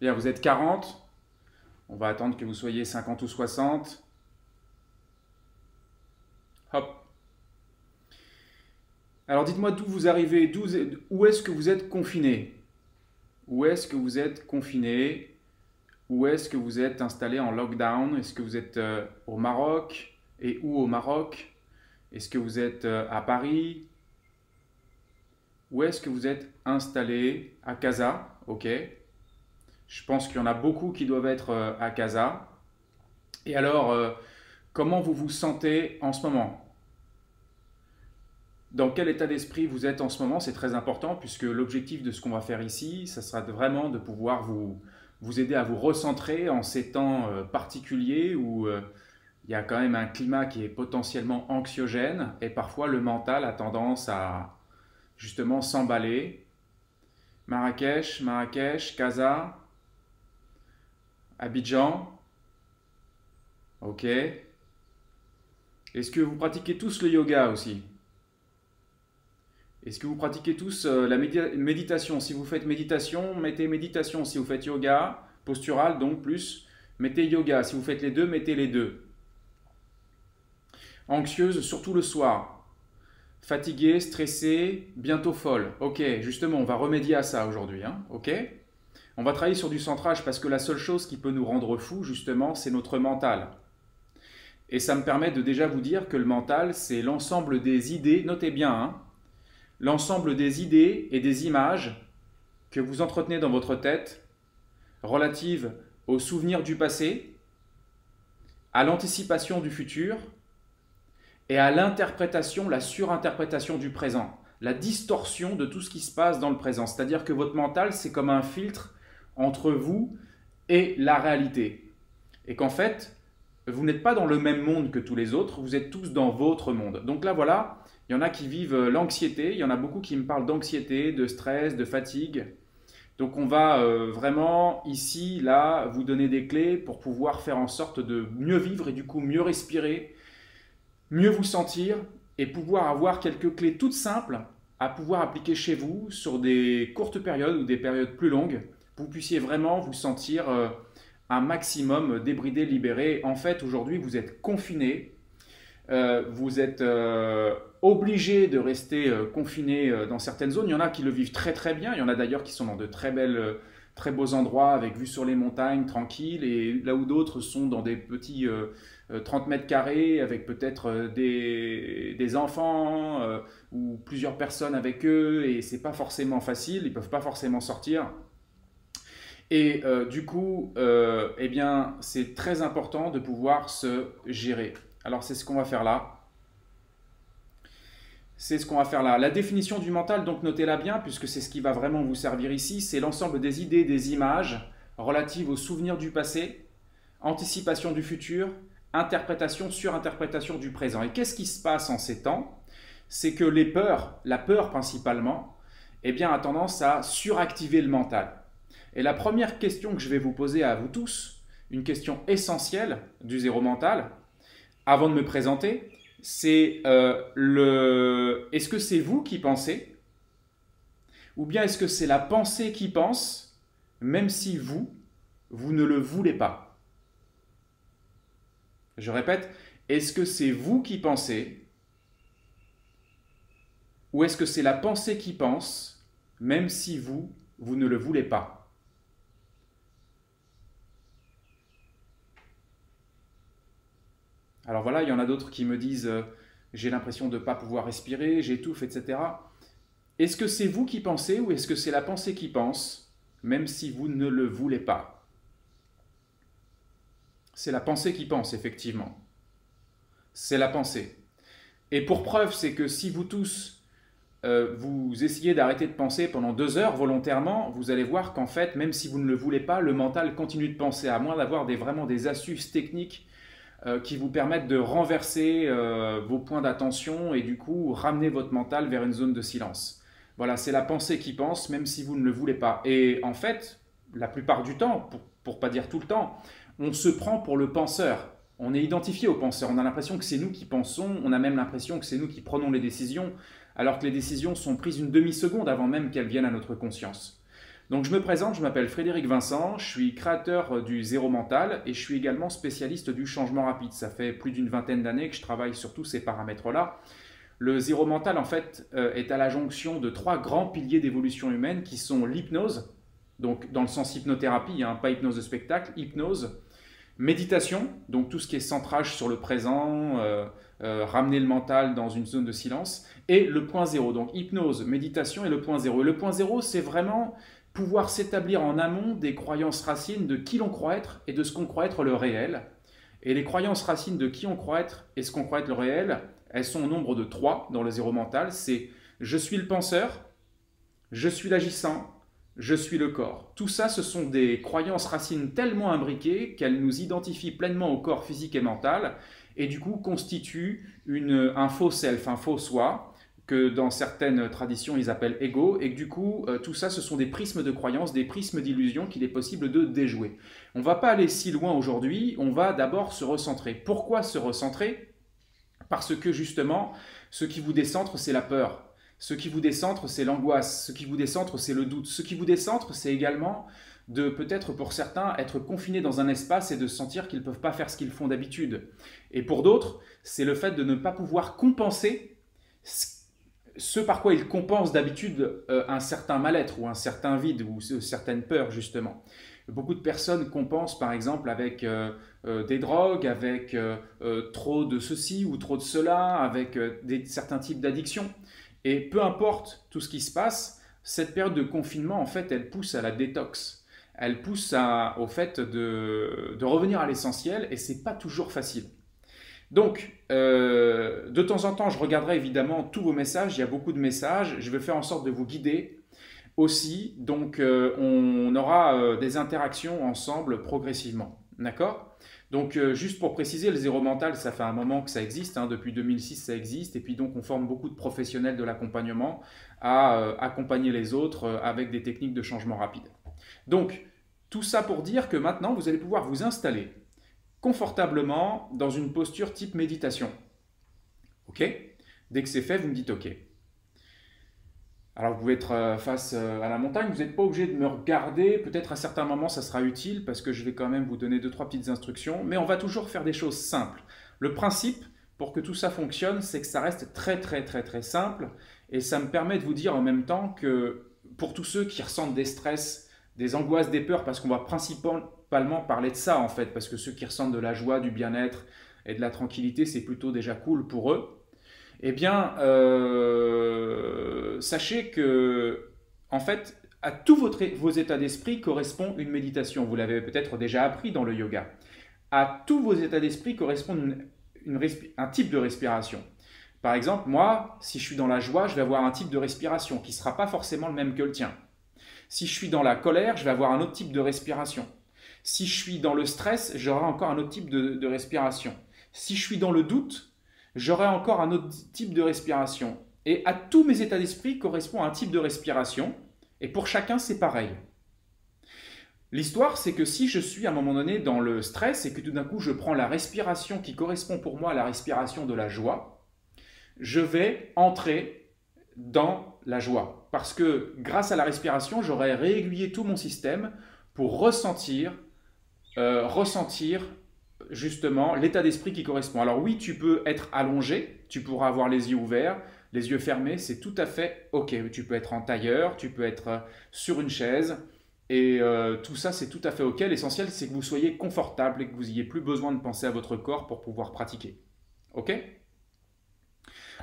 Bien, vous êtes 40. On va attendre que vous soyez 50 ou 60. Hop. Alors dites-moi d'où vous arrivez, où est-ce que vous êtes confiné? Où est-ce que vous êtes confiné? Où est-ce que vous êtes installé en lockdown? Est-ce que vous êtes euh, au Maroc? Et où au Maroc? Est-ce que vous êtes euh, à Paris? Où est-ce que vous êtes installé? À Casa, ok. Je pense qu'il y en a beaucoup qui doivent être euh, à Casa. Et alors, comment vous vous sentez en ce moment? Dans quel état d'esprit vous êtes en ce moment, c'est très important puisque l'objectif de ce qu'on va faire ici, ça sera vraiment de pouvoir vous, vous aider à vous recentrer en ces temps euh, particuliers où euh, il y a quand même un climat qui est potentiellement anxiogène et parfois le mental a tendance à justement s'emballer. Marrakech, Marrakech, Casa, Abidjan. Ok. Est-ce que vous pratiquez tous le yoga aussi? Est-ce que vous pratiquez tous euh, la méditation? Si vous faites méditation, mettez méditation. Si vous faites yoga, postural, donc plus, mettez yoga. Si vous faites les deux, mettez les deux. Anxieuse, surtout le soir. Fatiguée, stressée, bientôt folle. Ok, justement, on va remédier à ça aujourd'hui. Hein ok? On va travailler sur du centrage parce que la seule chose qui peut nous rendre fous, justement, c'est notre mental. Et ça me permet de déjà vous dire que le mental, c'est l'ensemble des idées, notez bien, hein, l'ensemble des idées et des images que vous entretenez dans votre tête relatives aux souvenirs du passé, à l'anticipation du futur et à l'interprétation, la surinterprétation du présent, la distorsion de tout ce qui se passe dans le présent. C'est-à-dire que votre mental, c'est comme un filtre entre vous et la réalité. Et qu'en fait, vous n'êtes pas dans le même monde que tous les autres, vous êtes tous dans votre monde. Donc là, voilà, il y en a qui vivent euh, l'anxiété, il y en a beaucoup qui me parlent d'anxiété, de stress, de fatigue. Donc on va euh, vraiment ici, là, vous donner des clés pour pouvoir faire en sorte de mieux vivre et du coup mieux respirer, mieux vous sentir et pouvoir avoir quelques clés toutes simples à pouvoir appliquer chez vous sur des courtes périodes ou des périodes plus longues. Vous puissiez vraiment vous sentir euh, un maximum débridé, libéré. En fait, aujourd'hui, vous êtes confiné, vous êtes obligés de rester euh, confinés euh, dans certaines zones. Il y en a qui le vivent très très bien. Il y en a d'ailleurs qui sont dans de très belles, euh, très beaux endroits avec vue sur les montagnes, tranquilles. Et là où d'autres sont dans des petits 30 mètres carrés avec peut-être des, enfants ou plusieurs personnes avec eux. Et c'est pas forcément facile. Ils peuvent pas forcément sortir. Et du coup, eh bien, c'est très important de pouvoir se gérer. Alors c'est ce qu'on va faire là. C'est ce qu'on va faire là. La définition du mental, donc notez-la bien, puisque c'est ce qui va vraiment vous servir ici, c'est l'ensemble des idées, des images relatives aux souvenirs du passé, anticipation du futur, interprétation, surinterprétation du présent. Et qu'est-ce qui se passe en ces temps? C'est que les peurs, la peur principalement, eh bien, a tendance à suractiver le mental. Et la première question que je vais vous poser à vous tous, une question essentielle du zéro mental, avant de me présenter, c'est euh, le... Est-ce que c'est vous qui pensez Ou bien est-ce que c'est la pensée qui pense, même si vous, vous ne le voulez pas? Je répète, est-ce que c'est vous qui pensez Ou est-ce que c'est la pensée qui pense, même si vous, vous ne le voulez pas? Alors voilà, il y en a d'autres qui me disent euh, j'ai l'impression de ne pas pouvoir respirer, j'étouffe, etc. Est-ce que c'est vous qui pensez ou est-ce que c'est la pensée qui pense, même si vous ne le voulez pas? C'est la pensée qui pense, effectivement. C'est la pensée. Et pour preuve, c'est que si vous tous, euh, vous essayez d'arrêter de penser pendant deux heures volontairement, vous allez voir qu'en fait, même si vous ne le voulez pas, le mental continue de penser, à moins d'avoir vraiment des astuces techniques euh, qui vous permettent de renverser euh, vos points d'attention et du coup ramener votre mental vers une zone de silence. Voilà, c'est la pensée qui pense, même si vous ne le voulez pas. Et en fait, la plupart du temps, pour, ne pas dire tout le temps, on se prend pour le penseur. On est identifié au penseur. On a l'impression que c'est nous qui pensons. On a même l'impression que c'est nous qui prenons les décisions, alors que les décisions sont prises une demi-seconde avant même qu'elles viennent à notre conscience. Donc je me présente, je m'appelle Frédéric Vincent, je suis créateur du Zéro Mental et je suis également spécialiste du changement rapide. Ça fait plus d'une vingtaine d'années que je travaille sur tous ces paramètres-là. Le Zéro Mental, en fait, euh, est à la jonction de trois grands piliers d'évolution humaine qui sont l'hypnose, donc dans le sens hypnothérapie, hein, pas hypnose de spectacle, hypnose, méditation, donc tout ce qui est centrage sur le présent, euh, euh, ramener le mental dans une zone de silence, et le point zéro, donc hypnose, méditation et le point zéro. Et le point zéro, c'est vraiment pouvoir s'établir en amont des croyances racines de qui l'on croit être et de ce qu'on croit être le réel. Et les croyances racines de qui on croit être et ce qu'on croit être le réel, elles sont au nombre de trois dans le zéro mental. C'est je suis le penseur, je suis l'agissant, je suis le corps. Tout ça, ce sont des croyances racines tellement imbriquées qu'elles nous identifient pleinement au corps physique et mental et du coup constituent un faux self, un faux soi que dans certaines traditions ils appellent ego, et que du coup euh, tout ça ce sont des prismes de croyances, des prismes d'illusions qu'il est possible de déjouer. On va pas aller si loin aujourd'hui, on va d'abord se recentrer. Pourquoi se recentrer? Parce que justement, ce qui vous décentre, c'est la peur. Ce qui vous décentre, c'est l'angoisse. Ce qui vous décentre, c'est le doute. Ce qui vous décentre, c'est également de peut-être pour certains être confinés dans un espace et de sentir qu'ils ne peuvent pas faire ce qu'ils font d'habitude. Et pour d'autres, c'est le fait de ne pas pouvoir compenser ce par quoi ils compensent d'habitude euh, un certain mal-être ou un certain vide ou certaines peurs justement. Beaucoup de personnes compensent par exemple avec euh, euh, des drogues, avec trop de ceci ou trop de cela, avec certains types d'addictions. Et peu importe tout ce qui se passe, cette période de confinement, en fait, elle pousse à la détox. Elle pousse au fait de, de revenir à l'essentiel et c'est pas toujours facile. Donc, euh, de temps en temps, je regarderai évidemment tous vos messages. Il y a beaucoup de messages. Je vais faire en sorte de vous guider aussi. Donc, euh, on aura euh, des interactions ensemble progressivement. D'accord? Donc, juste pour préciser, le zéro mental, ça fait un moment que ça existe. Hein. depuis 2006, ça existe. Et puis, donc, on forme beaucoup de professionnels de l'accompagnement à accompagner les autres avec des techniques de changement rapide. Donc, tout ça pour dire que maintenant, vous allez pouvoir vous installer confortablement dans une posture type méditation. OK? Dès que c'est fait, vous me dites OK. Alors vous pouvez être euh, face euh, à la montagne, vous n'êtes pas obligé de me regarder, peut-être à certains moments ça sera utile parce que je vais quand même vous donner deux trois petites instructions, mais on va toujours faire des choses simples. Le principe pour que tout ça fonctionne, c'est que ça reste très très très très simple et ça me permet de vous dire en même temps que pour tous ceux qui ressentent des stress, des angoisses, des peurs parce qu'on va principalement parler de ça en fait, parce que ceux qui ressentent de la joie, du bien-être et de la tranquillité, c'est plutôt déjà cool pour eux. Eh bien, euh, sachez que, en fait, à tous vos états d'esprit correspond une méditation. Vous l'avez peut-être déjà appris dans le yoga. À tous vos états d'esprit correspond un type de respiration. Par exemple, moi, si je suis dans la joie, je vais avoir un type de respiration qui ne sera pas forcément le même que le tien. Si je suis dans la colère, je vais avoir un autre type de respiration. Si je suis dans le stress, j'aurai encore un autre type de, respiration. Si je suis dans le doute, j'aurai encore un autre type de respiration. Et à tous mes états d'esprit correspond un type de respiration. Et pour chacun, c'est pareil. L'histoire, c'est que si je suis à un moment donné dans le stress et que tout d'un coup je prends la respiration qui correspond pour moi à la respiration de la joie, je vais entrer dans la joie. Parce que grâce à la respiration, j'aurai réaiguillé tout mon système pour ressentir euh, ressentir justement l'état d'esprit qui correspond. Alors oui, tu peux être allongé, tu pourras avoir les yeux ouverts, les yeux fermés, c'est tout à fait ok. Tu peux être en tailleur, tu peux être euh, sur une chaise, et euh, tout ça c'est tout à fait ok. L'essentiel c'est que vous soyez confortable et que vous n'ayez plus besoin de penser à votre corps pour pouvoir pratiquer. Ok?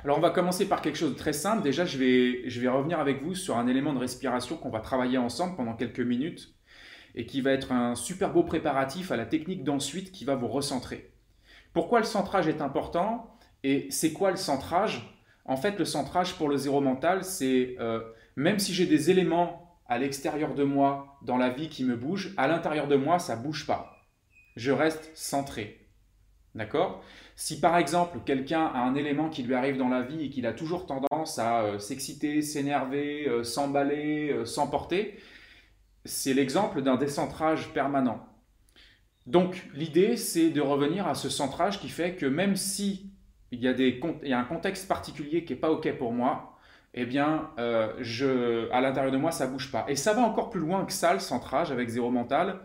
Alors on va commencer par quelque chose de très simple. Déjà je vais, je vais revenir avec vous sur un élément de respiration qu'on va travailler ensemble pendant quelques minutes et qui va être un super beau préparatif à la technique d'ensuite qui va vous recentrer. Pourquoi le centrage est important et c'est quoi le centrage? En fait, le centrage pour le zéro mental, c'est euh, même si j'ai des éléments à l'extérieur de moi dans la vie qui me bougent, à l'intérieur de moi, ça bouge pas. Je reste centré. D'accord? Si par exemple quelqu'un a un élément qui lui arrive dans la vie et qu'il a toujours tendance à euh, s'exciter, s'énerver, euh, s'emballer, s'emporter, c'est l'exemple d'un décentrage permanent. Donc l'idée, c'est de revenir à ce centrage qui fait que même si il y a, des, un contexte particulier qui n'est pas OK pour moi, eh bien, euh, je, à l'intérieur de moi, ça bouge pas. Et ça va encore plus loin que ça, le centrage avec zéro mental.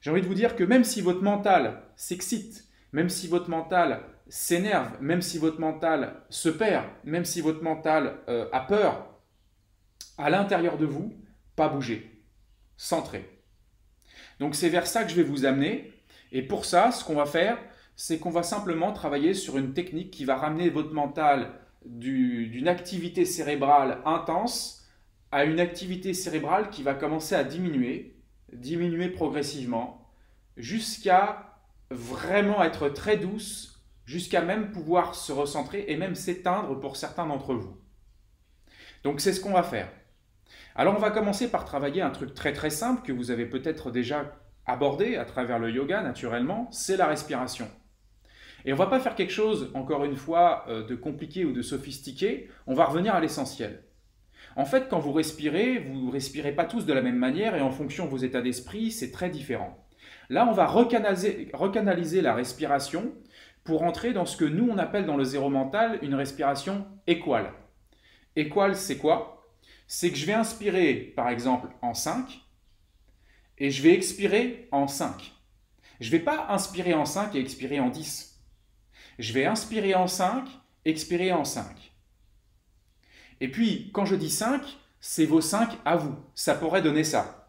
J'ai envie de vous dire que même si votre mental s'excite, même si votre mental s'énerve, même si votre mental se perd, même si votre mental euh, a peur, à l'intérieur de vous, pas bouger, centré. Donc c'est vers ça que je vais vous amener. Et pour ça, ce qu'on va faire, c'est qu'on va simplement travailler sur une technique qui va ramener votre mental d'une activité cérébrale intense à une activité cérébrale qui va commencer à diminuer, diminuer progressivement, jusqu'à vraiment être très douce, jusqu'à même pouvoir se recentrer et même s'éteindre pour certains d'entre vous. Donc c'est ce qu'on va faire. Alors on va commencer par travailler un truc très très simple que vous avez peut-être déjà abordé à travers le yoga naturellement, c'est la respiration. Et on va pas faire quelque chose, encore une fois, euh, de compliqué ou de sophistiqué, on va revenir à l'essentiel. En fait, quand vous respirez, vous ne respirez pas tous de la même manière et en fonction de vos états d'esprit, c'est très différent. Là, on va recanaliser, recanaliser, la respiration pour entrer dans ce que nous, on appelle dans le zéro mental une respiration équale. Équale, c'est quoi? C'est que je vais inspirer, par exemple, en 5 et je vais expirer en 5. Je ne vais pas inspirer en 5 et expirer en 10. Je vais inspirer en 5, expirer en 5. Et puis, quand je dis 5, c'est vos 5 à vous. Ça pourrait donner ça.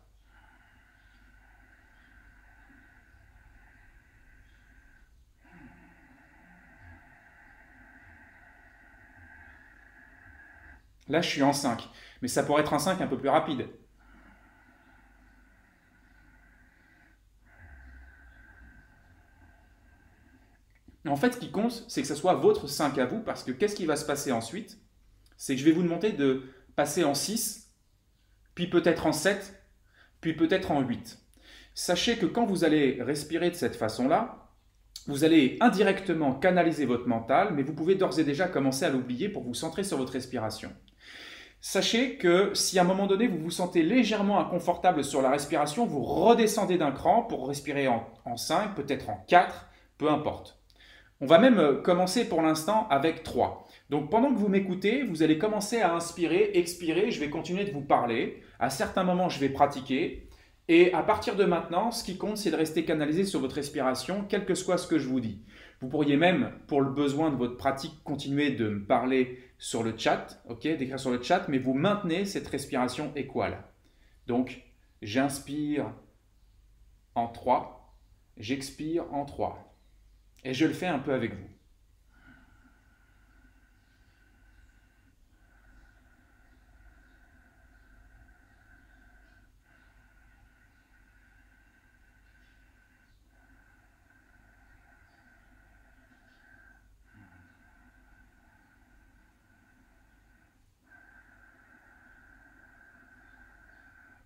Là, je suis en 5. Mais ça pourrait être un 5 un peu plus rapide. En fait, ce qui compte, c'est que ce soit votre 5 à vous, parce que qu'est-ce qui va se passer ensuite? C'est que je vais vous demander de passer en 6, puis peut-être en 7, puis peut-être en 8. Sachez que quand vous allez respirer de cette façon-là, vous allez indirectement canaliser votre mental, mais vous pouvez d'ores et déjà commencer à l'oublier pour vous centrer sur votre respiration. Sachez que si à un moment donné vous vous sentez légèrement inconfortable sur la respiration, vous redescendez d'un cran pour respirer en, en 5, peut-être en 4, peu importe. On va même euh, commencer pour l'instant avec 3. Donc pendant que vous m'écoutez, vous allez commencer à inspirer, expirer, je vais continuer de vous parler. À certains moments, je vais pratiquer. Et à partir de maintenant, ce qui compte, c'est de rester canalisé sur votre respiration, quel que soit ce que je vous dis. Vous pourriez même, pour le besoin de votre pratique, continuer de me parler sur le chat, ok, d'écrire sur le chat, mais vous maintenez cette respiration équale. Donc, j'inspire en 3, j'expire en 3. Et je le fais un peu avec vous.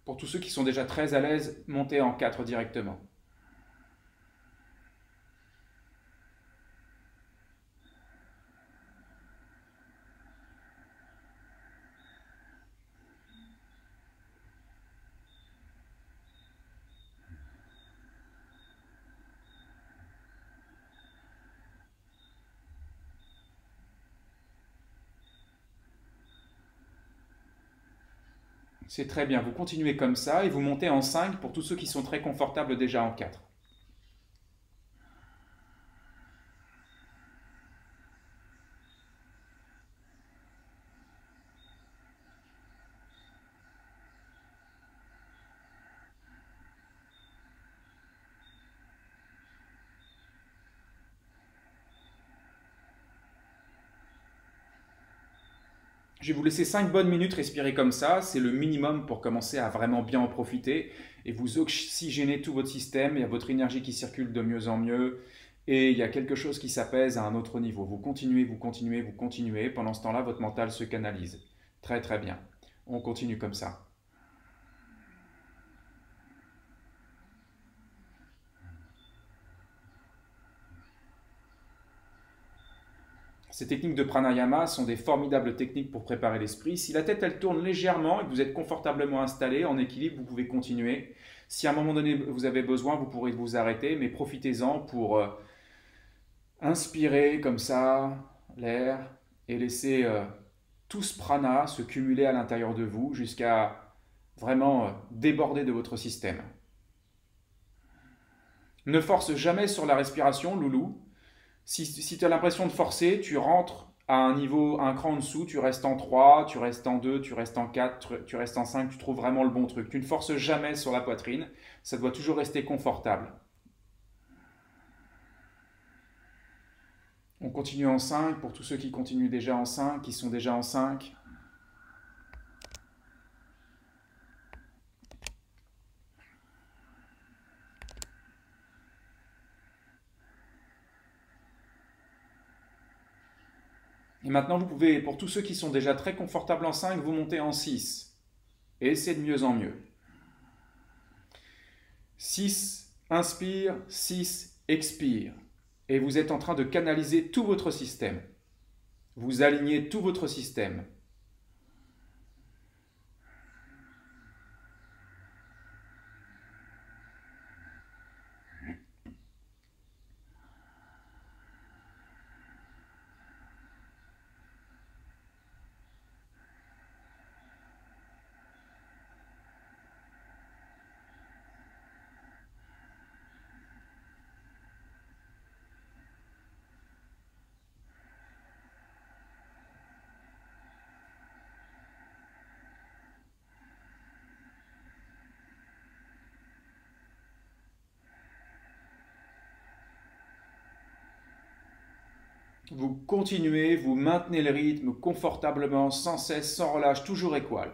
Pour tous ceux qui sont déjà très à l'aise, montez en 4 directement. C'est très bien, vous continuez comme ça et vous montez en 5 pour tous ceux qui sont très confortables déjà en 4. Je vais vous laisser 5 bonnes minutes respirer comme ça. C'est le minimum pour commencer à vraiment bien en profiter. Et vous oxygénez tout votre système. Il y a votre énergie qui circule de mieux en mieux. Et il y a quelque chose qui s'apaise à un autre niveau. Vous continuez, vous continuez, vous continuez. Pendant ce temps-là, votre mental se canalise. Très très bien. On continue comme ça. Ces techniques de pranayama sont des formidables techniques pour préparer l'esprit. Si la tête elle tourne légèrement et que vous êtes confortablement installé, en équilibre, vous pouvez continuer. Si à un moment donné vous avez besoin, vous pourrez vous arrêter, mais profitez-en pour euh, inspirer comme ça l'air et laisser euh, tout ce prana se cumuler à l'intérieur de vous jusqu'à vraiment euh, déborder de votre système. Ne force jamais sur la respiration, loulou. Si, tu as l'impression de forcer, tu rentres à un niveau, un cran en dessous, tu restes en 3, tu restes en 2, tu restes en 4, tu restes en 5, tu trouves vraiment le bon truc. Tu ne forces jamais sur la poitrine, ça doit toujours rester confortable. On continue en 5 pour tous ceux qui continuent déjà en 5, qui sont déjà en 5. Maintenant, vous pouvez, pour tous ceux qui sont déjà très confortables en 5, vous monter en 6. Et c'est de mieux en mieux. 6, inspire, 6, expire et vous êtes en train de canaliser tout votre système. Vous alignez tout votre système. Vous continuez, vous maintenez le rythme confortablement, sans cesse, sans relâche, toujours équal.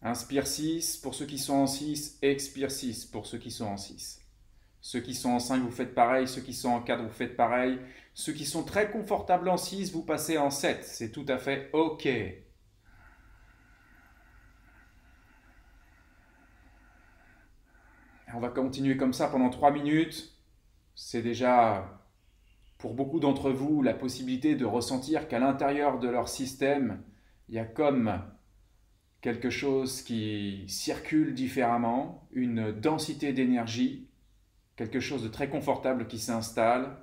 Inspire 6 pour ceux qui sont en 6, expire 6 pour ceux qui sont en 6. Ceux qui sont en 5, vous faites pareil, ceux qui sont en 4, vous faites pareil. Ceux qui sont très confortables en 6, vous passez en 7. C'est tout à fait OK. On va continuer comme ça pendant 3 minutes. C'est déjà pour beaucoup d'entre vous la possibilité de ressentir qu'à l'intérieur de leur système, il y a comme quelque chose qui circule différemment, une densité d'énergie, quelque chose de très confortable qui s'installe.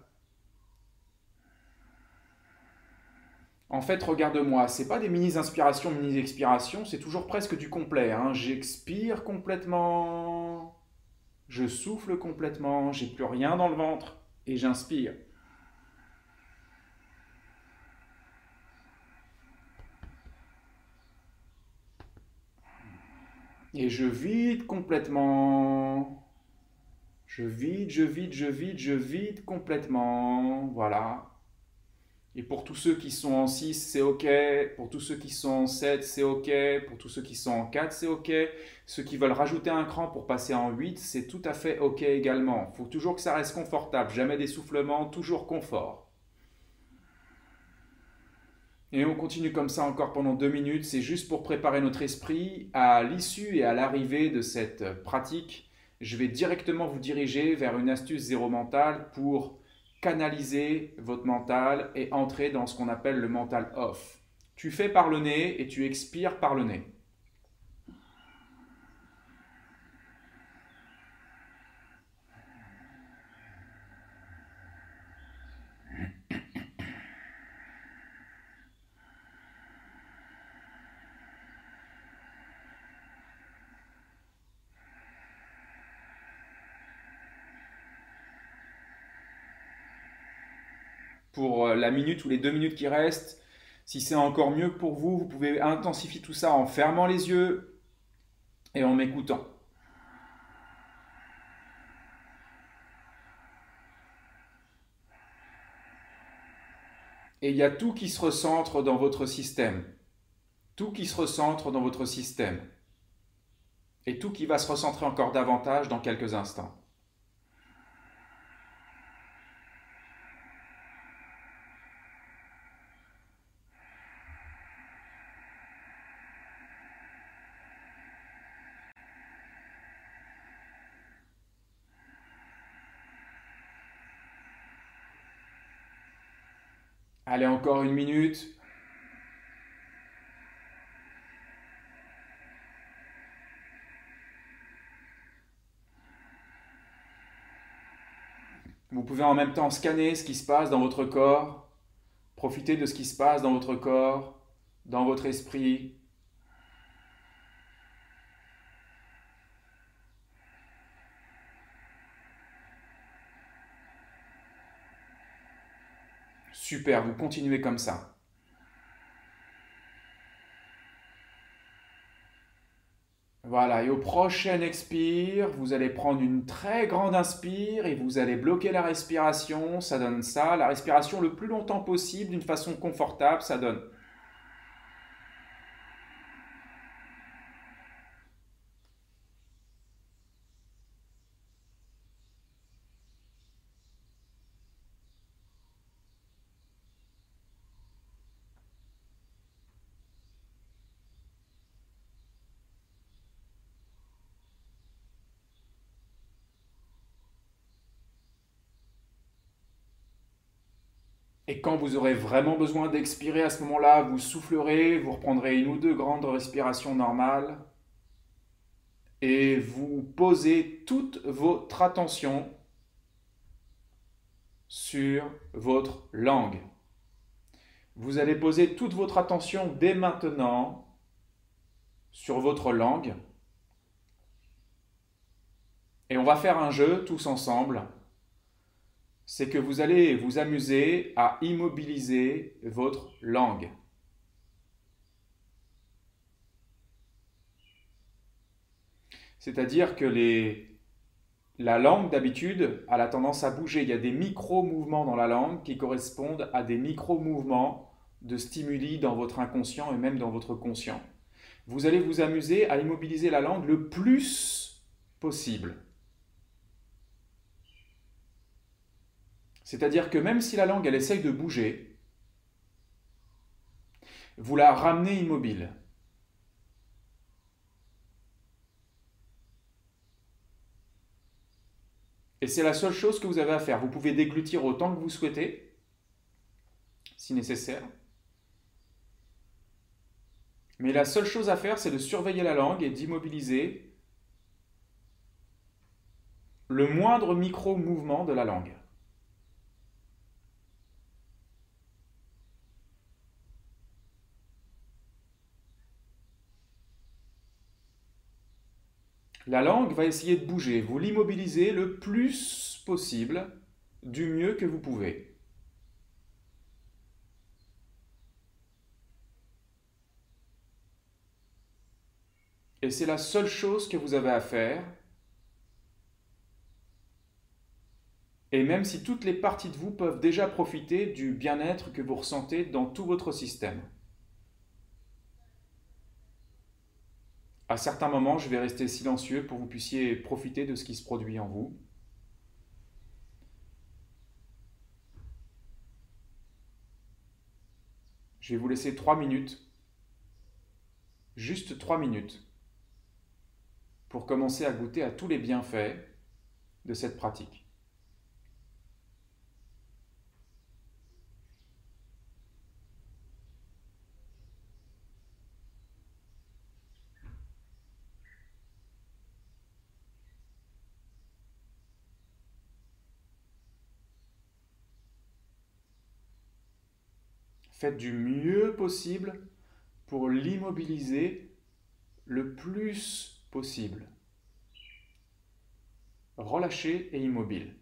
En fait, regarde-moi, c'est pas des mini-inspirations, mini-expirations, c'est toujours presque du complet. Hein. J'expire complètement, je souffle complètement, j'ai plus rien dans le ventre et j'inspire. Et je vide complètement. Je vide, je vide, je vide, je vide complètement. Voilà. Et pour tous ceux qui sont en 6, c'est OK. Pour tous ceux qui sont en 7, c'est OK. Pour tous ceux qui sont en 4, c'est OK. Ceux qui veulent rajouter un cran pour passer en 8, c'est tout à fait OK également. Il faut toujours que ça reste confortable. Jamais d'essoufflement, toujours confort. Et on continue comme ça encore pendant deux minutes. C'est juste pour préparer notre esprit à l'issue et à l'arrivée de cette pratique. Je vais directement vous diriger vers une astuce zéro mental pour canaliser votre mental et entrer dans ce qu'on appelle le mental off. Tu fais par le nez et tu expires par le nez. Pour euh, la minute ou les deux minutes qui restent. Si c'est encore mieux pour vous, vous pouvez intensifier tout ça en fermant les yeux et en m'écoutant. Et il y a tout qui se recentre dans votre système. Tout qui se recentre dans votre système. Et tout qui va se recentrer encore davantage dans quelques instants. Allez, encore une minute. Vous pouvez en même temps scanner ce qui se passe dans votre corps, profiter de ce qui se passe dans votre corps, dans votre esprit. Super, vous continuez comme ça. Voilà, et au prochain expire, vous allez prendre une très grande inspire et vous allez bloquer la respiration, ça donne ça. La respiration le plus longtemps possible, d'une façon confortable, ça donne Et quand vous aurez vraiment besoin d'expirer à ce moment-là, vous soufflerez, vous reprendrez une ou deux grandes respirations normales et vous posez toute votre attention sur votre langue. Vous allez poser toute votre attention dès maintenant sur votre langue. Et on va faire un jeu tous ensemble c'est que vous allez vous amuser à immobiliser votre langue. C'est-à-dire que la langue, d'habitude, a la tendance à bouger. Il y a des micro-mouvements dans la langue qui correspondent à des micro-mouvements de stimuli dans votre inconscient et même dans votre conscient. Vous allez vous amuser à immobiliser la langue le plus possible. C'est-à-dire que même si la langue, elle essaye de bouger, vous la ramenez immobile. Et c'est la seule chose que vous avez à faire. Vous pouvez déglutir autant que vous souhaitez, si nécessaire. Mais la seule chose à faire, c'est de surveiller la langue et d'immobiliser le moindre micro-mouvement de la langue. La langue va essayer de bouger. Vous l'immobilisez le plus possible, du mieux que vous pouvez. Et c'est la seule chose que vous avez à faire. Et même si toutes les parties de vous peuvent déjà profiter du bien-être que vous ressentez dans tout votre système. À certains moments, je vais rester silencieux pour que vous puissiez profiter de ce qui se produit en vous. Je vais vous laisser trois minutes, juste trois minutes, pour commencer à goûter à tous les bienfaits de cette pratique. Faites du mieux possible pour l'immobiliser le plus possible. Relâché et immobile.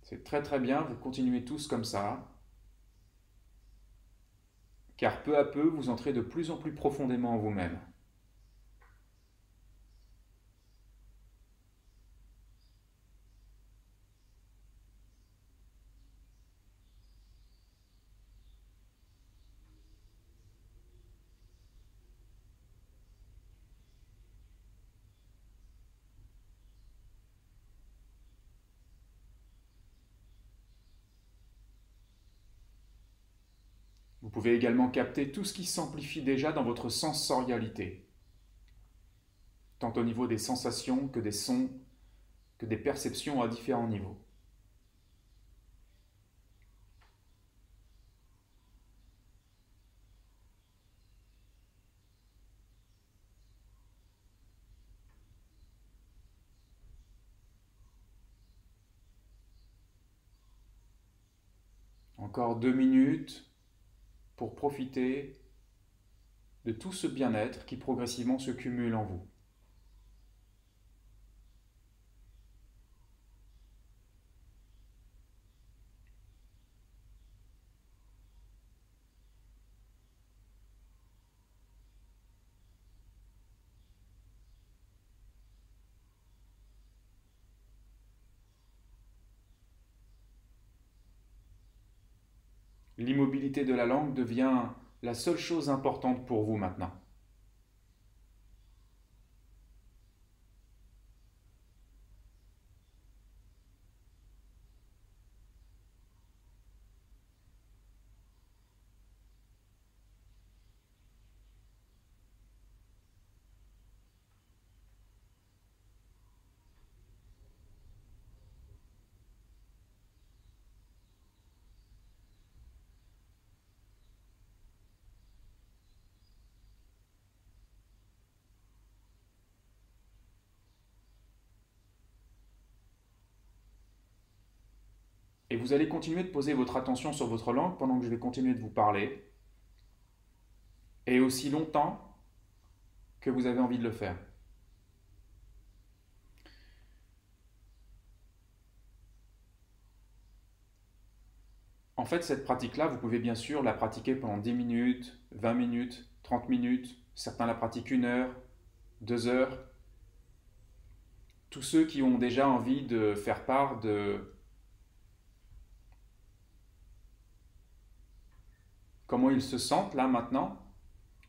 C'est très très bien, vous continuez tous comme ça. Car peu à peu, vous entrez de plus en plus profondément en vous-même. Vous pouvez également capter tout ce qui s'amplifie déjà dans votre sensorialité, tant au niveau des sensations que des sons, que des perceptions à différents niveaux. Encore deux minutes pour profiter de tout ce bien-être qui progressivement se cumule en vous. L'immobilité de la langue devient la seule chose importante pour vous maintenant. Et vous allez continuer de poser votre attention sur votre langue pendant que je vais continuer de vous parler. Et aussi longtemps que vous avez envie de le faire. En fait, cette pratique-là, vous pouvez bien sûr la pratiquer pendant 10 minutes, 20 minutes, 30 minutes. Certains la pratiquent une heure, deux heures. Tous ceux qui ont déjà envie de faire part de comment ils se sentent là maintenant.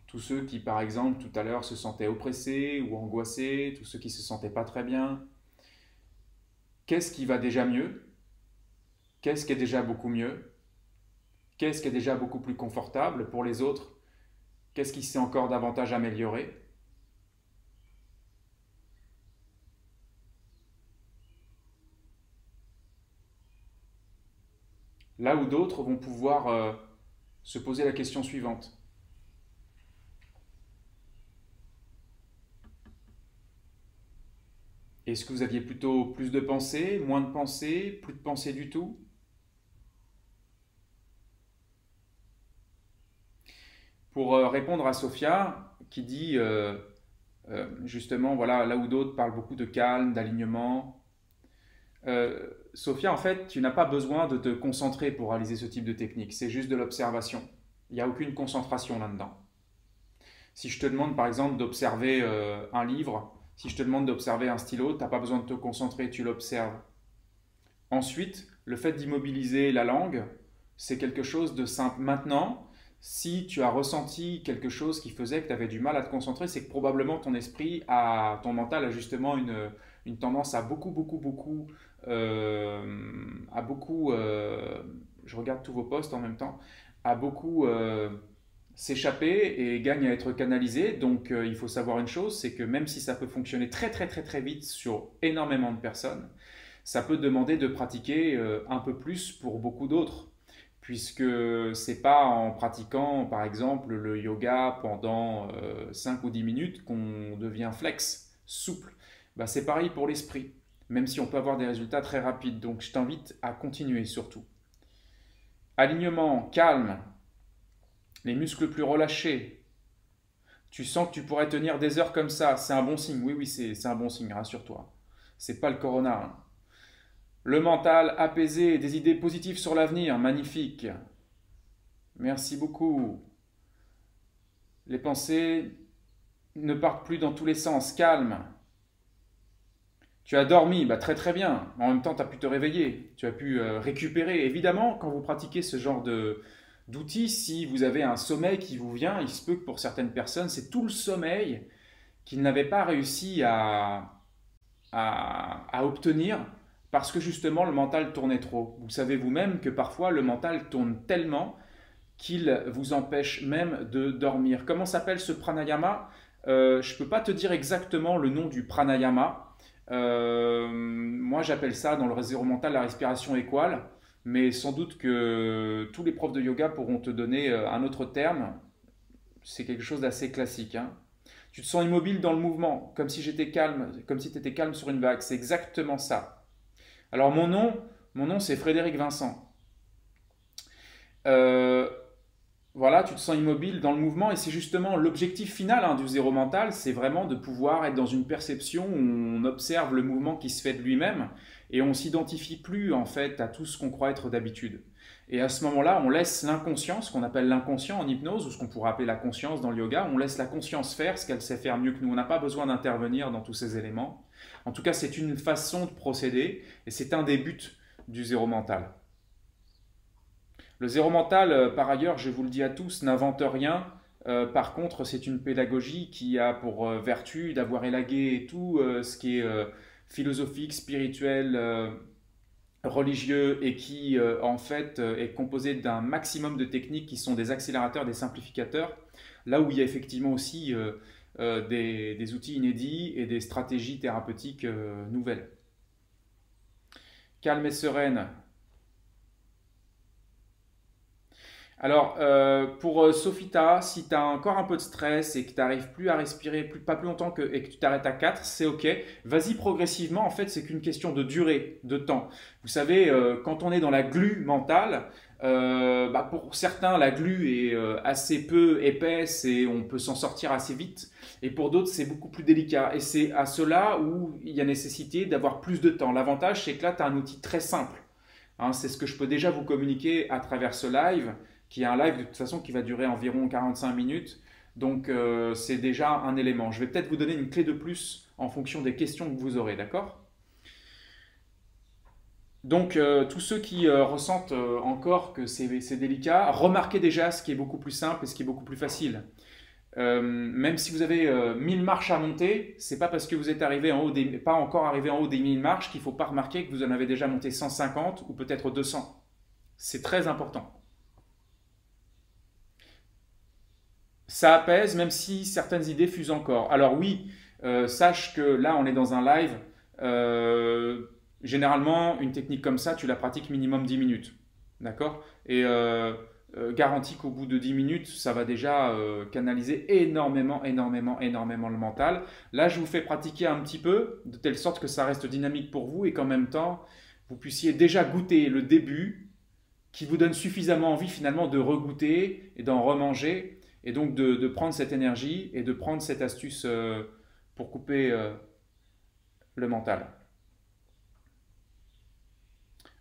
Tous ceux qui, par exemple, tout à l'heure se sentaient oppressés ou angoissés, tous ceux qui se sentaient pas très bien. Qu'est-ce qui va déjà mieux? Qu'est-ce qui est déjà beaucoup mieux? Qu'est-ce qui est déjà beaucoup plus confortable pour les autres? Qu'est-ce qui s'est encore davantage amélioré? Là où d'autres vont pouvoir euh, se poser la question suivante. Est-ce que vous aviez plutôt plus de pensées, moins de pensées, plus de pensées du tout? Pour euh, répondre à Sophia, qui dit euh, euh, justement, voilà, là où d'autres parlent beaucoup de calme, d'alignement, Sophia, en fait, tu n'as pas besoin de te concentrer pour réaliser ce type de technique, c'est juste de l'observation. Il n'y a aucune concentration là-dedans. Si je te demande par exemple d'observer euh, un livre, si je te demande d'observer un stylo, tu n'as pas besoin de te concentrer, tu l'observes. Ensuite, le fait d'immobiliser la langue, c'est quelque chose de simple. Maintenant, si tu as ressenti quelque chose qui faisait que tu avais du mal à te concentrer, c'est que probablement ton esprit, a, ton mental a justement une, une tendance à beaucoup, beaucoup, beaucoup euh, a beaucoup, euh, je regarde tous vos posts en même temps, a beaucoup euh, s'échapper et gagne à être canalisé. Donc il faut savoir une chose, c'est que même si ça peut fonctionner très très très très vite sur énormément de personnes, ça peut demander de pratiquer un peu plus pour beaucoup d'autres puisque c'est pas en pratiquant par exemple le yoga pendant 5 ou 10 minutes qu'on devient flex, souple. Bah, c'est pareil pour l'esprit même si on peut avoir des résultats très rapides. Donc je t'invite à continuer surtout. Alignement, calme, les muscles plus relâchés. Tu sens que tu pourrais tenir des heures comme ça, c'est un bon signe. Oui, oui, c'est un bon signe, rassure-toi. C'est pas le corona. Hein. Le mental apaisé, des idées positives sur l'avenir, magnifique. Merci beaucoup. Les pensées ne partent plus dans tous les sens, calme. Tu as dormi, bah, très très bien. En même temps, tu as pu te réveiller, tu as pu euh, récupérer. Évidemment, quand vous pratiquez ce genre d'outils, si vous avez un sommeil qui vous vient, il se peut que pour certaines personnes, c'est tout le sommeil qu'ils n'avaient pas réussi à, à, obtenir parce que justement le mental tournait trop. Vous savez vous-même que parfois le mental tourne tellement qu'il vous empêche même de dormir. Comment s'appelle ce pranayama? Euh, Je ne peux pas te dire exactement le nom du pranayama. Euh, moi, j'appelle ça dans le réseau mental la respiration équale, mais sans doute que tous les profs de yoga pourront te donner euh, un autre terme. C'est quelque chose d'assez classique. Hein. Tu te sens immobile dans le mouvement, comme si j'étais calme, comme si tu étais calme sur une vague. C'est exactement ça. Alors mon nom, mon nom c'est Frédéric Vincent. Voilà, tu te sens immobile dans le mouvement et c'est justement l'objectif final hein, du zéro mental, c'est vraiment de pouvoir être dans une perception où on observe le mouvement qui se fait de lui-même et on s'identifie plus en fait à tout ce qu'on croit être d'habitude. Et à ce moment-là, on laisse l'inconscient, ce qu'on appelle l'inconscient en hypnose ou ce qu'on pourrait appeler la conscience dans le yoga, on laisse la conscience faire ce qu'elle sait faire mieux que nous. On n'a pas besoin d'intervenir dans tous ces éléments. En tout cas, c'est une façon de procéder et c'est un des buts du zéro mental. Le zéro mental, euh, par ailleurs, je vous le dis à tous, n'invente rien. Euh, par contre, c'est une pédagogie qui a pour euh, vertu d'avoir élagué tout ce qui est philosophique, spirituel, religieux et qui en fait est composé d'un maximum de techniques qui sont des accélérateurs, des simplificateurs, là où il y a effectivement aussi des, outils inédits et des stratégies thérapeutiques nouvelles. Calme et sereine, Alors, euh, pour euh, Sophita, si tu as encore un peu de stress et que tu n'arrives plus à respirer pas plus longtemps que, et que tu t'arrêtes à 4, c'est OK. Vas-y progressivement. En fait, c'est qu'une question de durée, de temps. Vous savez, euh, quand on est dans la glu mentale, bah, pour certains, la glu est assez peu épaisse et on peut s'en sortir assez vite. Et pour d'autres, c'est beaucoup plus délicat. Et c'est à cela où il y a nécessité d'avoir plus de temps. L'avantage, c'est que là, tu as un outil très simple. Hein, c'est ce que je peux déjà vous communiquer à travers ce live qui est un live de toute façon qui va durer environ 45 minutes. Donc euh, c'est déjà un élément. Je vais peut-être vous donner une clé de plus en fonction des questions que vous aurez, d'accord? Donc, euh, tous ceux qui euh, ressentent encore que c'est délicat, remarquez déjà ce qui est beaucoup plus simple et ce qui est beaucoup plus facile. même si vous avez 1000 marches à monter, c'est pas parce que vous êtes arrivé en haut des, pas encore arrivé en haut des 1000 marches qu'il faut pas remarquer que vous en avez déjà monté 150 ou peut-être 200. C'est très important. Ça apaise même si certaines idées fusent encore. Alors oui, euh, sache que là on est dans un live. Euh, généralement, une technique comme ça, tu la pratiques minimum 10 minutes. D'accord? Et euh, garantis qu'au bout de 10 minutes, ça va déjà canaliser énormément, énormément, énormément le mental. Là, je vous fais pratiquer un petit peu, de telle sorte que ça reste dynamique pour vous et qu'en même temps, vous puissiez déjà goûter le début qui vous donne suffisamment envie finalement de regoûter et d'en remanger et donc de, prendre cette énergie et de prendre cette astuce euh, pour couper euh, le mental.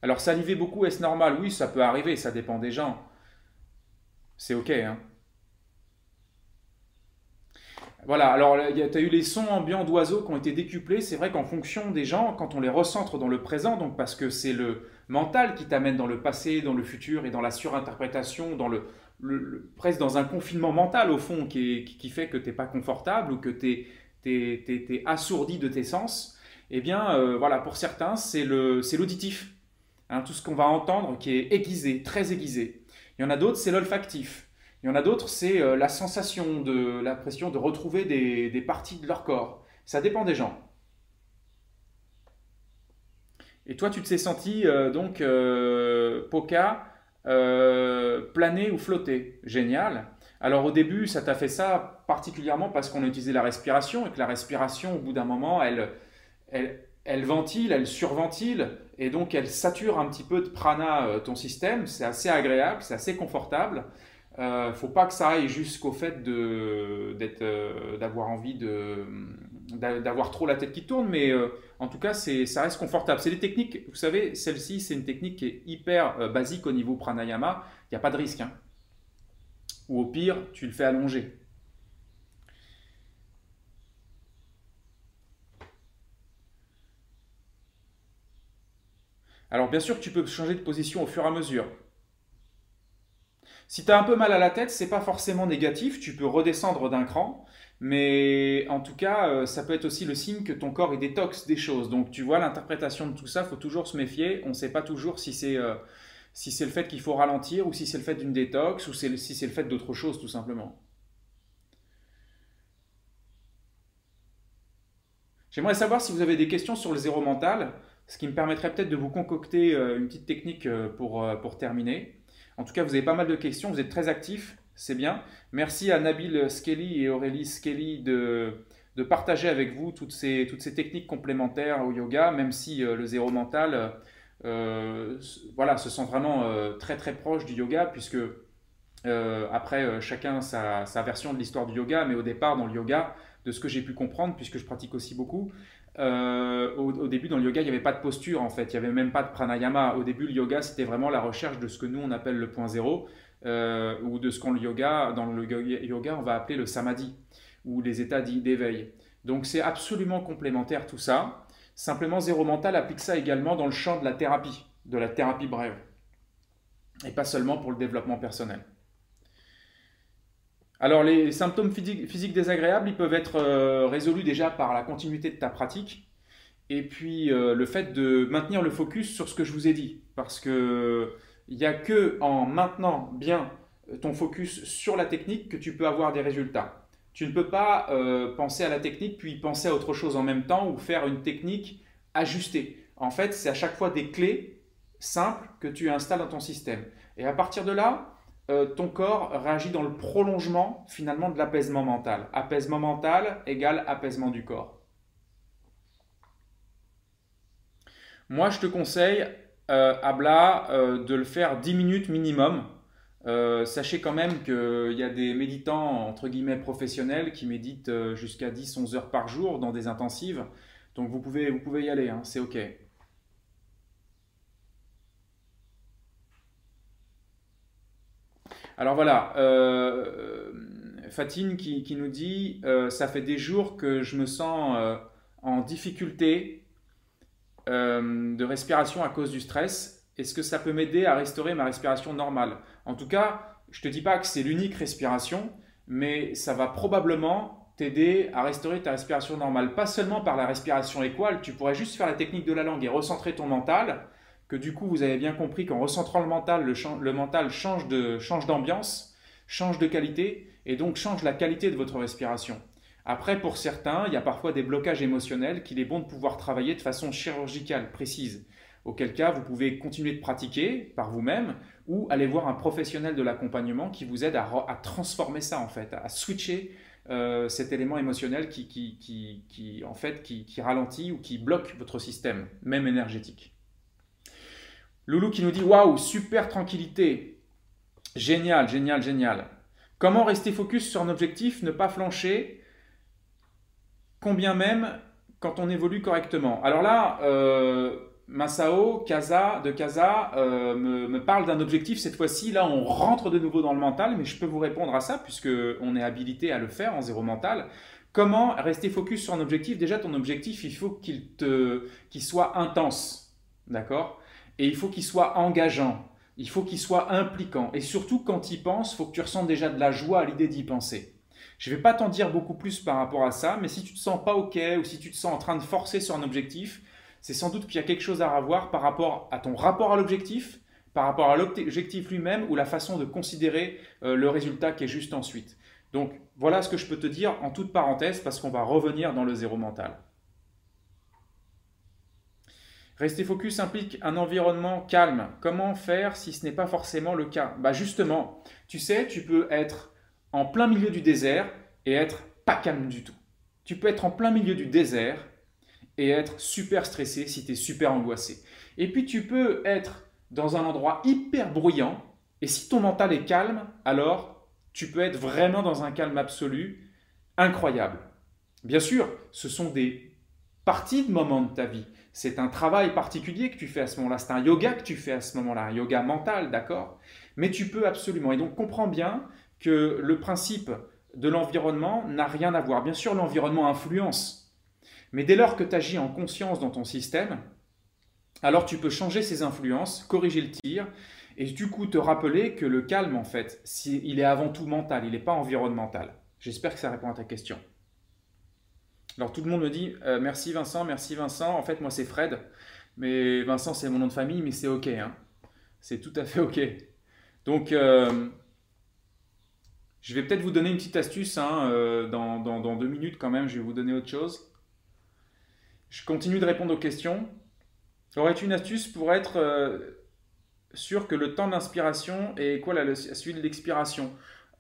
Alors saliver beaucoup, est-ce normal? Oui, ça peut arriver, ça dépend des gens. C'est ok. Hein voilà, alors tu as eu les sons ambiants d'oiseaux qui ont été décuplés. C'est vrai qu'en fonction des gens, quand on les recentre dans le présent, donc parce que c'est le mental qui t'amène dans le passé, dans le futur et dans la surinterprétation, dans le, presque dans un confinement mental au fond qui, fait que tu n'es pas confortable ou que tu es, assourdi de tes sens, eh bien euh, voilà, pour certains, c'est l'auditif. Hein, tout ce qu'on va entendre qui est aiguisé, très aiguisé. Il y en a d'autres, c'est l'olfactif. Il y en a d'autres, c'est euh, la sensation, de l'impression de retrouver des, parties de leur corps. Ça dépend des gens. Et toi, tu te sais senti euh, donc Poca euh, planer ou flotter. Génial. Alors au début, ça t'a fait ça particulièrement parce qu'on a utilisé la respiration et que la respiration, au bout d'un moment, elle, elle, ventile, elle surventile et donc elle sature un petit peu de prana euh, ton système. C'est assez agréable, c'est assez confortable. euh, faut pas que ça aille jusqu'au fait d'avoir envie d'avoir trop la tête qui tourne, mais euh, en tout cas, ça reste confortable. C'est des techniques, vous savez, celle-ci, c'est une technique qui est hyper euh, basique au niveau pranayama. Il n'y a pas de risque. Hein. Ou au pire, tu le fais allonger. Alors bien sûr, tu peux changer de position au fur et à mesure. Si tu as un peu mal à la tête, c'est pas forcément négatif, tu peux redescendre d'un cran. Mais en tout cas, euh, ça peut être aussi le signe que ton corps est détox des choses. Donc tu vois, l'interprétation de tout ça, faut toujours se méfier. On ne sait pas toujours si c'est euh, si le fait qu'il faut ralentir ou si c'est le fait d'une détox ou si c'est le fait d'autre chose tout simplement. J'aimerais savoir si vous avez des questions sur le zéro mental, ce qui me permettrait peut-être de vous concocter euh, une petite technique pour, pour terminer. En tout cas, vous avez pas mal de questions, vous êtes très actifs c'est bien. Merci à Nabil Skelly et Aurélie Skelly de, partager avec vous toutes ces, techniques complémentaires au yoga, même si euh, le zéro mental, voilà, se sent vraiment très très proche du yoga, puisque après, chacun sa, sa version de l'histoire du yoga, mais au départ, dans le yoga, de ce que j'ai pu comprendre, puisque je pratique aussi beaucoup, euh, au, début, dans le yoga, il n'y avait pas de posture en fait, il n'y avait même pas de pranayama. Au début, le yoga, c'était vraiment la recherche de ce que nous on appelle le point zéro, euh, ou de ce qu'on le yoga, dans le yoga, on va appeler le samadhi, ou les états d'éveil. Donc c'est absolument complémentaire tout ça. Simplement, zéro mental applique ça également dans le champ de la thérapie, de la thérapie brève, et pas seulement pour le développement personnel. Alors les symptômes physiques désagréables, ils peuvent être euh, résolus déjà par la continuité de ta pratique et puis euh, le fait de maintenir le focus sur ce que je vous ai dit. Parce que il n'y a que en maintenant bien ton focus sur la technique que tu peux avoir des résultats. Tu ne peux pas euh, penser à la technique puis penser à autre chose en même temps ou faire une technique ajustée. En fait, c'est à chaque fois des clés simples que tu installes dans ton système. Et à partir de là, euh, ton corps réagit dans le prolongement finalement de l'apaisement mental. Apaisement mental égale apaisement du corps. Moi, je te conseille, euh, Abla, euh, de le faire 10 minutes minimum. sachez quand même qu'il y a des méditants, entre guillemets, professionnels qui méditent jusqu'à 10-11 heures par jour dans des intensives. Donc vous pouvez, vous pouvez y aller, hein, c'est OK. Alors voilà, euh, Fatine qui, nous dit euh, Ça fait des jours que je me sens euh, en difficulté de respiration à cause du stress. Est-ce que ça peut m'aider à restaurer ma respiration normale? En tout cas, je ne te dis pas que c'est l'unique respiration, mais ça va probablement t'aider à restaurer ta respiration normale. Pas seulement par la respiration équale, tu pourrais juste faire la technique de la langue et recentrer ton mental que du coup vous avez bien compris qu'en recentrant le mental, le, mental change de change d'ambiance, change de qualité et donc change la qualité de votre respiration. Après, pour certains, il y a parfois des blocages émotionnels qu'il est bon de pouvoir travailler de façon chirurgicale, précise. Auquel cas, vous pouvez continuer de pratiquer par vous-même ou aller voir un professionnel de l'accompagnement qui vous aide à, transformer ça en fait, à switcher euh, cet élément émotionnel qui, en fait, qui, ralentit ou qui bloque votre système, même énergétique. Loulou qui nous dit Waouh, super tranquillité. Génial, génial, génial. Comment rester focus sur un objectif, ne pas flancher, combien même quand on évolue correctement Alors là, euh, Masao Kaza, de Kaza euh, me, parle d'un objectif. Cette fois-ci, là, on rentre de nouveau dans le mental, mais je peux vous répondre à ça puisque on est habilité à le faire en zéro mental. Comment rester focus sur un objectif? Déjà, ton objectif, il faut qu'il te, soit intense, d'accord? Et il faut qu'il soit engageant, il faut qu'il soit impliquant. Et surtout, quand il pense, il faut que tu ressentes déjà de la joie à l'idée d'y penser. Je ne vais pas t'en dire beaucoup plus par rapport à ça, mais si tu te sens pas OK ou si tu te sens en train de forcer sur un objectif, c'est sans doute qu'il y a quelque chose à revoir par rapport à ton rapport à l'objectif, par rapport à l'objectif lui-même ou la façon de considérer euh, le résultat qui est juste ensuite. Donc voilà ce que je peux te dire en toute parenthèse parce qu'on va revenir dans le zéro mental. Rester focus implique un environnement calme. Comment faire si ce n'est pas forcément le cas? Bah justement, tu sais, tu peux être en plein milieu du désert et être pas calme du tout. Tu peux être en plein milieu du désert et être super stressé si tu es super angoissé. Et puis tu peux être dans un endroit hyper bruyant et si ton mental est calme, alors tu peux être vraiment dans un calme absolu incroyable. Bien sûr, ce sont des parties de moments de ta vie c'est un travail particulier que tu fais à ce moment-là, c'est un yoga que tu fais à ce moment-là, un yoga mental, d'accord? Mais tu peux absolument. Et donc comprends bien que le principe de l'environnement n'a rien à voir. Bien sûr, l'environnement influence, mais dès lors que tu agis en conscience dans ton système, alors tu peux changer ces influences, corriger le tir, et du coup te rappeler que le calme, en fait, il est avant tout mental, il n'est pas environnemental. J'espère que ça répond à ta question. Alors tout le monde me dit euh, merci Vincent, merci Vincent. En fait, moi c'est Fred, mais Vincent c'est mon nom de famille, mais c'est ok. Hein. C'est tout à fait ok. Donc euh, je vais peut-être vous donner une petite astuce hein, euh, dans, deux minutes quand même. Je vais vous donner autre chose. Je continue de répondre aux questions. Aurais-tu une astuce pour être sûr que le temps d'inspiration est quoi la, suite de l'expiration?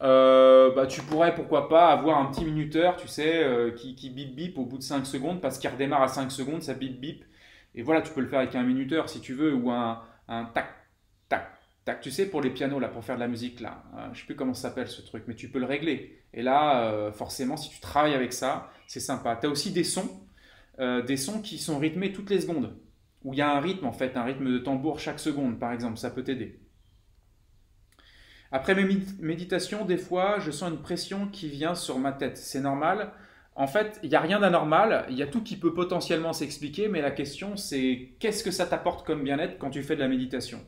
Euh, bah, tu pourrais, pourquoi pas, avoir un petit minuteur, tu sais, euh, qui, bip bip au bout de 5 secondes, parce qu'il redémarre à 5 secondes, ça bip bip. Et voilà, tu peux le faire avec un minuteur si tu veux, ou un tac, Tu sais, pour les pianos, là, pour faire de la musique, là, euh, je ne sais plus comment ça s'appelle ce truc, mais tu peux le régler. Et là, euh, forcément, si tu travailles avec ça, c'est sympa. Tu as aussi des sons, euh, des sons qui sont rythmés toutes les secondes, où il y a un rythme, en fait, un rythme de tambour chaque seconde, par exemple, ça peut t'aider. Après mes méditations, des fois, je sens une pression qui vient sur ma tête. C'est normal. En fait, il n'y a rien d'anormal, il y a tout qui peut potentiellement s'expliquer, mais la question c'est qu'est-ce que ça t'apporte comme bien-être quand tu fais de la méditation?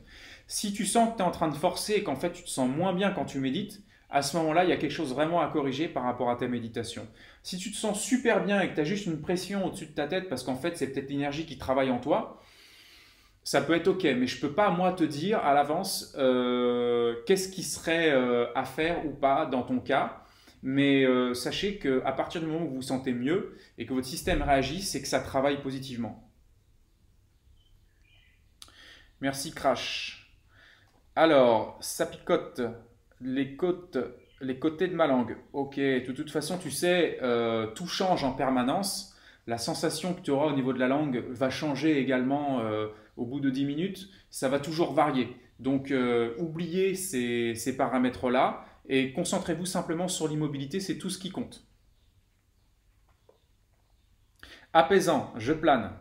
Si tu sens que tu es en train de forcer et qu'en fait tu te sens moins bien quand tu médites, à ce moment-là, il y a quelque chose vraiment à corriger par rapport à ta méditation. Si tu te sens super bien et que tu as juste une pression au-dessus de ta tête parce qu'en fait c'est peut-être l'énergie qui travaille en toi, ça peut être ok, mais je ne peux pas moi te dire à l'avance euh, qu'est-ce qui serait euh, à faire ou pas dans ton cas. Mais euh, sachez qu'à partir du moment où vous vous sentez mieux et que votre système réagit, c'est que ça travaille positivement. Merci Crash. Alors, ça picote les côtes, les côtés de ma langue. Ok, de toute façon, tu sais, euh, tout change en permanence. La sensation que tu auras au niveau de la langue va changer également euh, au bout de 10 minutes. Ça va toujours varier. Donc, oubliez ces paramètres-là et concentrez-vous simplement sur l'immobilité, c'est tout ce qui compte. Apaisant, je plane.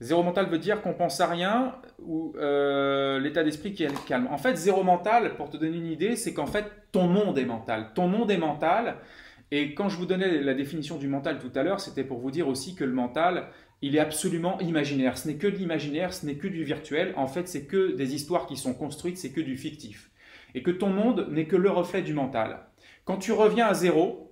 Zéro mental veut dire qu'on pense à rien ou euh, l'état d'esprit qui est calme. En fait, zéro mental, pour te donner une idée, c'est qu'en fait, ton monde est mental. Ton monde est mental. Et quand je vous donnais la définition du mental tout à l'heure, c'était pour vous dire aussi que le mental, il est absolument imaginaire. Ce n'est que de l'imaginaire, ce n'est que du virtuel. En fait, c'est que des histoires qui sont construites, c'est que du fictif et que ton monde n'est que le reflet du mental. Quand tu reviens à zéro,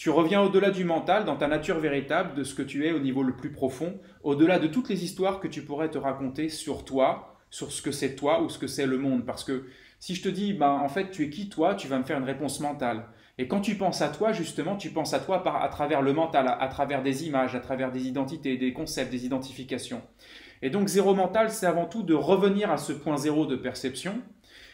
tu reviens au-delà du mental, dans ta nature véritable, de ce que tu es au niveau le plus profond, au-delà de toutes les histoires que tu pourrais te raconter sur toi, sur ce que c'est toi ou ce que c'est le monde. Parce que si je te dis, ben, en fait, tu es qui toi, tu vas me faire une réponse mentale. Et quand tu penses à toi, justement, tu penses à toi par, à travers le mental, à, à travers des images, à travers des identités, des concepts, des identifications. Et donc, zéro mental, c'est avant tout de revenir à ce point zéro de perception,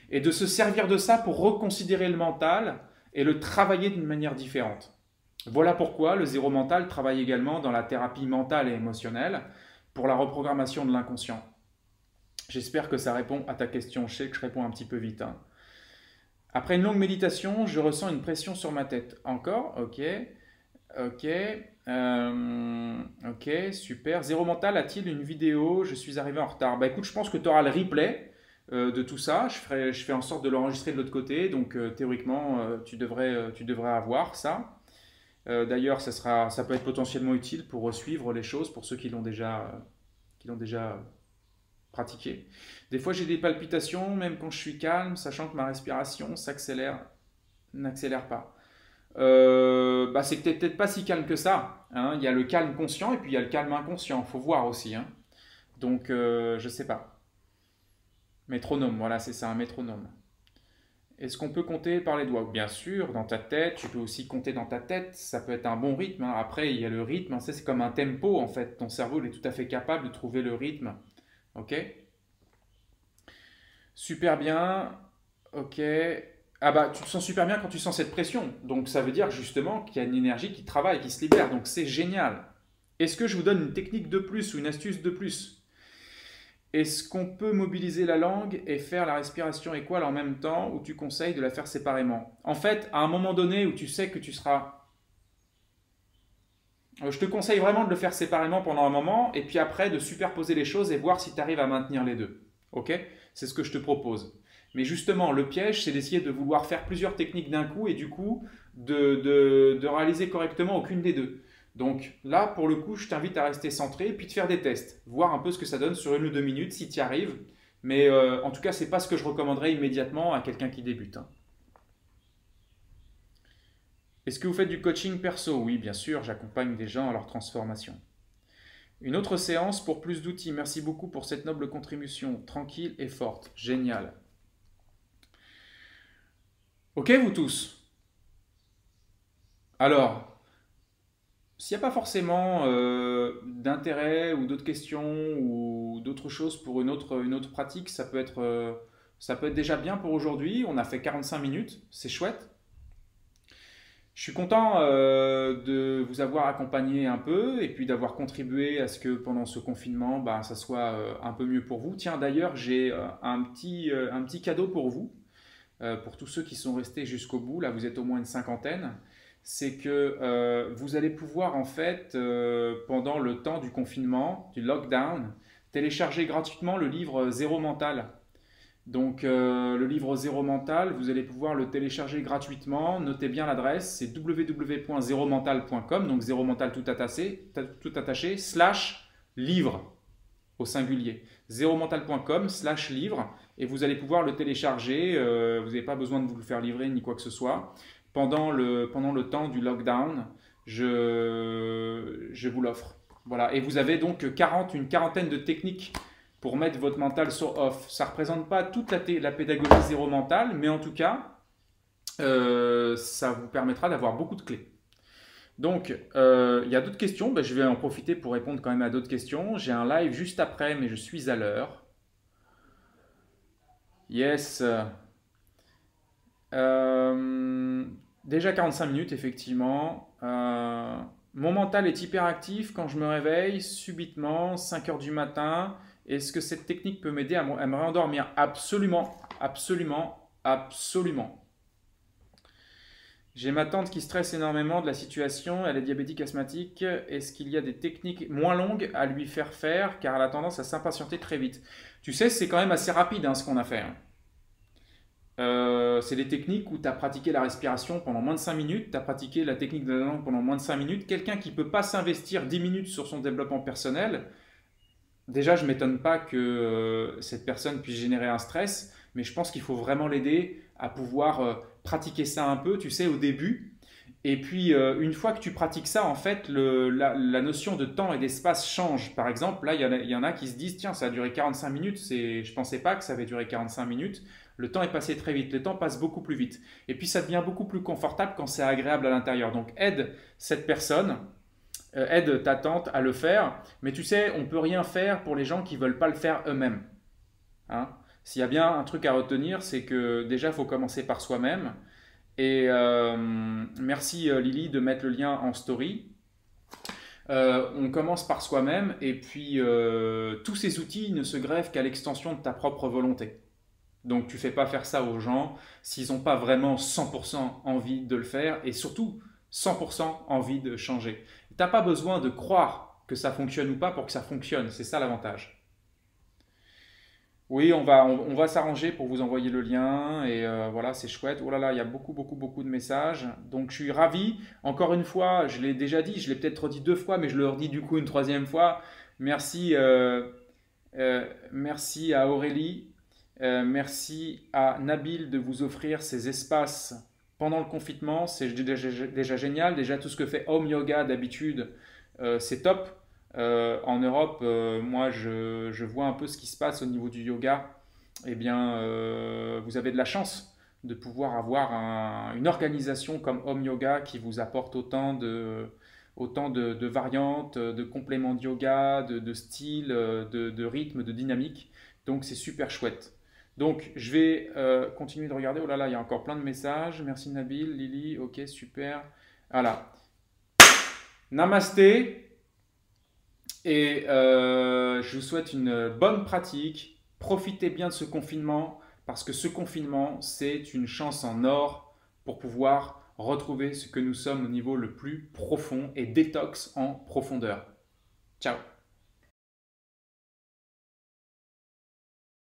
et de se servir de ça pour reconsidérer le mental et le travailler d'une manière différente. Voilà pourquoi le zéro mental travaille également dans la thérapie mentale et émotionnelle pour la reprogrammation de l'inconscient. J'espère que ça répond à ta question. Je sais que je réponds un petit peu vite. Hein. Après une longue méditation, je ressens une pression sur ma tête. Encore? Ok. Ok. Euh, ok, super. Zéro mental a-t-il une vidéo? Je suis arrivé en retard. Bah écoute, je pense que tu auras le replay. Euh, de tout ça. Je, fais en sorte de l'enregistrer de l'autre côté. Donc euh, théoriquement, tu, devrais, tu devrais avoir ça. D'ailleurs, ça, sera, ça peut être potentiellement utile pour suivre les choses pour ceux qui l'ont déjà, qui l'ont déjà pratiqué. Des fois, j'ai des palpitations, même quand je suis calme, sachant que ma respiration s'accélère, n'accélère pas. bah, c'est peut-être pas si calme que ça. Hein. Il y a le calme conscient et puis il y a le calme inconscient. Faut voir aussi. Hein. Donc, je sais pas. Métronome, voilà, c'est ça, un métronome. Est-ce qu'on peut compter par les doigts? Bien sûr, dans ta tête, tu peux aussi compter dans ta tête, ça peut être un bon rythme. Hein. Après, il y a le rythme, hein. c'est comme un tempo en fait. Ton cerveau il est tout à fait capable de trouver le rythme. Ok? Super bien. Ok. Ah bah, tu te sens super bien quand tu sens cette pression. Donc ça veut dire justement qu'il y a une énergie qui travaille, qui se libère. Donc c'est génial. Est-ce que je vous donne une technique de plus ou une astuce de plus? Est-ce qu'on peut mobiliser la langue et faire la respiration équale en même temps ou tu conseilles de la faire séparément? En fait, à un moment donné où tu sais que tu seras... Euh, je te conseille vraiment de le faire séparément pendant un moment et puis après de superposer les choses et voir si tu arrives à maintenir les deux. Ok? C'est ce que je te propose. Mais justement, le piège, c'est d'essayer de vouloir faire plusieurs techniques d'un coup et du coup de, de réaliser correctement aucune des deux. Donc là, pour le coup, je t'invite à rester centré et puis de faire des tests, voir un peu ce que ça donne sur une ou deux minutes si tu y arrives. Mais euh, en tout cas, ce n'est pas ce que je recommanderais immédiatement à quelqu'un qui débute. Hein. Est-ce que vous faites du coaching perso? Oui, bien sûr, j'accompagne des gens à leur transformation. Une autre séance pour plus d'outils. Merci beaucoup pour cette noble contribution, tranquille et forte. Génial. Ok, vous tous Alors, s'il n'y a pas forcément euh, d'intérêt ou d'autres questions ou d'autres choses pour une autre, une autre pratique, ça peut, être, euh, ça peut être déjà bien pour aujourd'hui. On a fait 45 minutes, c'est chouette. Je suis content euh, de vous avoir accompagné un peu et puis d'avoir contribué à ce que pendant ce confinement, bah, ça soit un peu mieux pour vous. Tiens, d'ailleurs, j'ai un, petit, un petit cadeau pour vous, pour tous ceux qui sont restés jusqu'au bout. Là, vous êtes au moins une cinquantaine. C'est que vous allez pouvoir, en fait, pendant le temps du confinement, du lockdown, télécharger gratuitement le livre Zéro Mental donc euh, le livre Zéro Mental, vous allez pouvoir le télécharger gratuitement. Notez bien l'adresse, c'est www.zeromental.com, donc zéro mental tout attaché, tout attaché, slash livre au singulier. Zeromental.com slash livre et vous allez pouvoir le télécharger. Euh, vous n'avez pas besoin de vous le faire livrer ni quoi que ce soit. Pendant le, pendant le temps du lockdown, je, je vous l'offre. Voilà. Et vous avez donc 40, une quarantaine de techniques pour mettre votre mental sur off. Ça ne représente pas toute la, la, pédagogie zéro mental, mais en tout cas, euh, ça vous permettra d'avoir beaucoup de clés. Donc, euh, il y a d'autres questions? Ben, je vais en profiter pour répondre quand même à d'autres questions. J'ai un live juste après, mais je suis à l'heure. Yes. Euh, déjà 45 minutes, effectivement. mon mental est hyperactif quand je me réveille subitement, 5 heures du matin. Est-ce que cette technique peut m'aider à, me réendormir Absolument, absolument, absolument. J'ai ma tante qui stresse énormément de la situation, elle est diabétique asthmatique. Est-ce qu'il y a des techniques moins longues à lui faire faire? Car elle a tendance à s'impatienter très vite Tu sais, c'est quand même assez rapide hein, ce qu'on a fait. Hein. Euh, c'est des techniques où tu as pratiqué la respiration pendant moins de 5 minutes, tu as pratiqué la technique de la langue pendant moins de 5 minutes. Quelqu'un qui ne peut pas s'investir 10 minutes sur son développement personnel, déjà, je ne m'étonne pas que euh, cette personne puisse générer un stress, mais je pense qu'il faut vraiment l'aider à pouvoir euh, pratiquer ça un peu, tu sais, au début. Et puis, une fois que tu pratiques ça, en fait, la, notion de temps et d'espace change. Par exemple, là, il y, en a qui se disent, tiens, ça a duré 45 minutes, je ne pensais pas que ça avait duré 45 minutes. Le temps est passé très vite, le temps passe beaucoup plus vite. Et puis, ça devient beaucoup plus confortable quand c'est agréable à l'intérieur. Donc, aide cette personne euh, aide ta tante à le faire. Mais tu sais, on ne peut rien faire pour les gens qui ne veulent pas le faire eux-mêmes. Hein. S'il y a bien un truc à retenir, c'est que déjà, il faut commencer par soi-même. Et euh, merci euh, Lily de mettre le lien en story. on commence par soi-même et puis tous ces outils ne se grèvent qu'à l'extension de ta propre volonté. Donc tu fais pas faire ça aux gens s'ils n'ont pas vraiment 100% envie de le faire et surtout 100% envie de changer. Tu n'as pas besoin de croire que ça fonctionne ou pas pour que ça fonctionne. C'est ça l'avantage. Oui, on va, on, va s'arranger pour vous envoyer le lien et euh, voilà, c'est chouette. Oh là là, il y a beaucoup, beaucoup, beaucoup de messages. Donc je suis ravi. Encore une fois, je l'ai déjà dit, je l'ai peut-être dit deux fois, mais je le redis du coup une troisième fois. Merci, euh, euh, merci à Aurélie, merci à Nabil de vous offrir ces espaces pendant le confinement, c'est déjà, génial. Déjà, tout ce que fait Home Yoga d'habitude, euh, c'est top. Euh, en Europe, euh, moi, je, vois un peu ce qui se passe au niveau du yoga. Eh bien, vous avez de la chance de pouvoir avoir une organisation comme Home Yoga qui vous apporte autant de, variantes, de compléments de yoga, de, de style, de, de rythme, de dynamique. Donc, c'est super chouette. Donc, je vais euh, continuer de regarder. Oh là là, il y a encore plein de messages. Merci Nabil, Lily, ok, super. Voilà. Namasté. Et euh, je vous souhaite une bonne pratique. Profitez bien de ce confinement parce que ce confinement, c'est une chance en or pour pouvoir retrouver ce que nous sommes au niveau le plus profond et détox en profondeur. Ciao